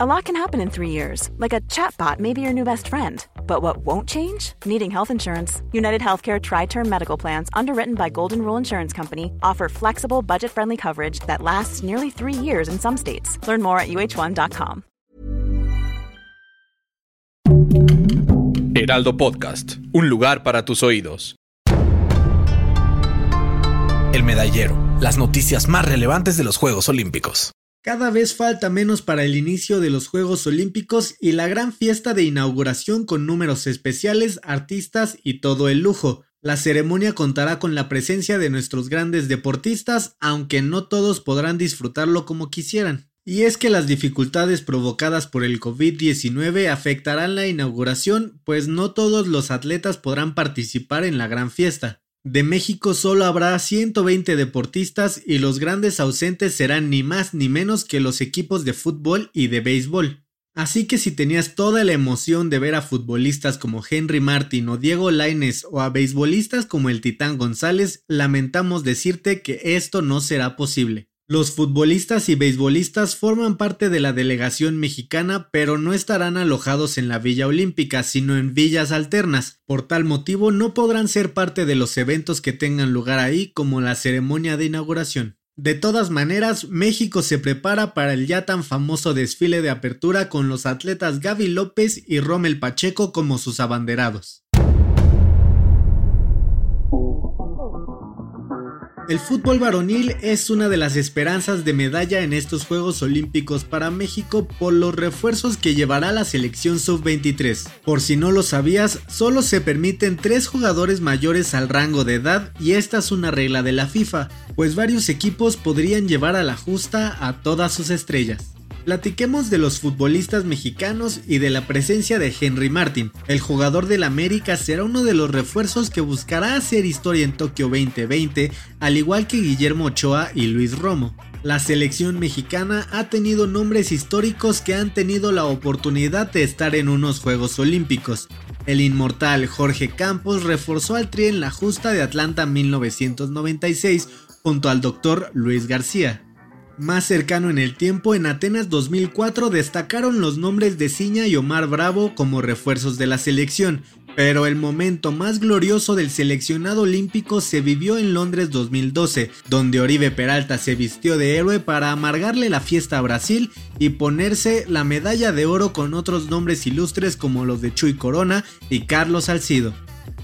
A lot can happen in three years, like a chatbot may be your new best friend. But what won't change? Needing health insurance. United Healthcare Tri Term Medical Plans, underwritten by Golden Rule Insurance Company, offer flexible, budget friendly coverage that lasts nearly three years in some states. Learn more at uh1.com. Heraldo Podcast, un lugar para tus oídos. El medallero, las noticias más relevantes de los Juegos Olímpicos. Cada vez falta menos para el inicio de los Juegos Olímpicos y la gran fiesta de inauguración con números especiales, artistas y todo el lujo. La ceremonia contará con la presencia de nuestros grandes deportistas, aunque no todos podrán disfrutarlo como quisieran. Y es que las dificultades provocadas por el COVID-19 afectarán la inauguración, pues no todos los atletas podrán participar en la gran fiesta. De México solo habrá 120 deportistas y los grandes ausentes serán ni más ni menos que los equipos de fútbol y de béisbol. Así que si tenías toda la emoción de ver a futbolistas como Henry Martin o Diego Laines o a beisbolistas como el Titán González, lamentamos decirte que esto no será posible. Los futbolistas y beisbolistas forman parte de la delegación mexicana, pero no estarán alojados en la Villa Olímpica, sino en villas alternas. Por tal motivo, no podrán ser parte de los eventos que tengan lugar ahí, como la ceremonia de inauguración. De todas maneras, México se prepara para el ya tan famoso desfile de apertura con los atletas Gaby López y Rommel Pacheco como sus abanderados. El fútbol varonil es una de las esperanzas de medalla en estos Juegos Olímpicos para México por los refuerzos que llevará la selección sub-23. Por si no lo sabías, solo se permiten tres jugadores mayores al rango de edad y esta es una regla de la FIFA, pues varios equipos podrían llevar a la justa a todas sus estrellas. Platiquemos de los futbolistas mexicanos y de la presencia de Henry Martin. El jugador del América será uno de los refuerzos que buscará hacer historia en Tokio 2020, al igual que Guillermo Ochoa y Luis Romo. La selección mexicana ha tenido nombres históricos que han tenido la oportunidad de estar en unos Juegos Olímpicos. El inmortal Jorge Campos reforzó al tri en la justa de Atlanta 1996 junto al doctor Luis García. Más cercano en el tiempo, en Atenas 2004 destacaron los nombres de Ciña y Omar Bravo como refuerzos de la selección, pero el momento más glorioso del seleccionado olímpico se vivió en Londres 2012, donde Oribe Peralta se vistió de héroe para amargarle la fiesta a Brasil y ponerse la medalla de oro con otros nombres ilustres como los de Chuy Corona y Carlos Salcido.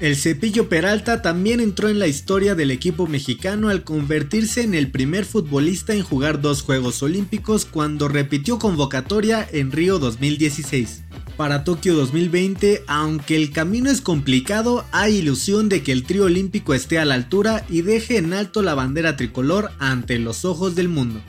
El Cepillo Peralta también entró en la historia del equipo mexicano al convertirse en el primer futbolista en jugar dos Juegos Olímpicos cuando repitió convocatoria en Río 2016. Para Tokio 2020, aunque el camino es complicado, hay ilusión de que el trío olímpico esté a la altura y deje en alto la bandera tricolor ante los ojos del mundo.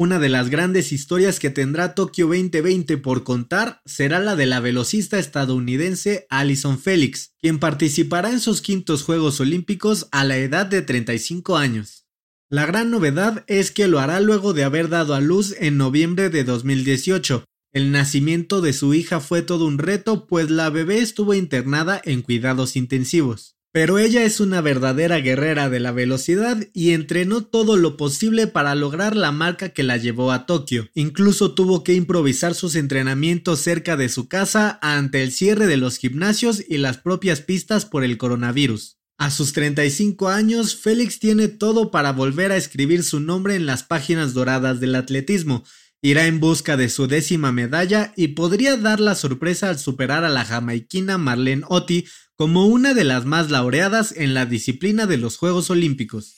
Una de las grandes historias que tendrá Tokio 2020 por contar será la de la velocista estadounidense Alison Felix, quien participará en sus quintos Juegos Olímpicos a la edad de 35 años. La gran novedad es que lo hará luego de haber dado a luz en noviembre de 2018. El nacimiento de su hija fue todo un reto, pues la bebé estuvo internada en cuidados intensivos. Pero ella es una verdadera guerrera de la velocidad y entrenó todo lo posible para lograr la marca que la llevó a Tokio. Incluso tuvo que improvisar sus entrenamientos cerca de su casa ante el cierre de los gimnasios y las propias pistas por el coronavirus. A sus 35 años, Félix tiene todo para volver a escribir su nombre en las páginas doradas del atletismo, irá en busca de su décima medalla y podría dar la sorpresa al superar a la jamaiquina Marlene Otti como una de las más laureadas en la disciplina de los Juegos Olímpicos.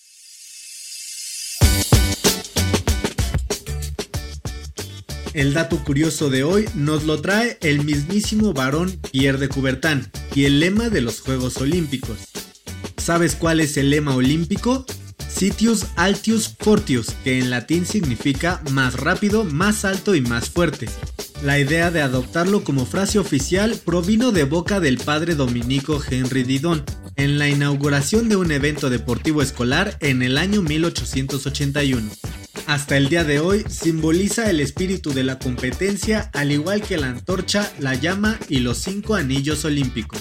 El dato curioso de hoy nos lo trae el mismísimo varón Pierre de Coubertin y el lema de los Juegos Olímpicos. ¿Sabes cuál es el lema olímpico? Sitius Altius Fortius, que en latín significa más rápido, más alto y más fuerte. La idea de adoptarlo como frase oficial provino de boca del padre dominico Henry Didon en la inauguración de un evento deportivo escolar en el año 1881. Hasta el día de hoy simboliza el espíritu de la competencia al igual que la antorcha, la llama y los cinco anillos olímpicos.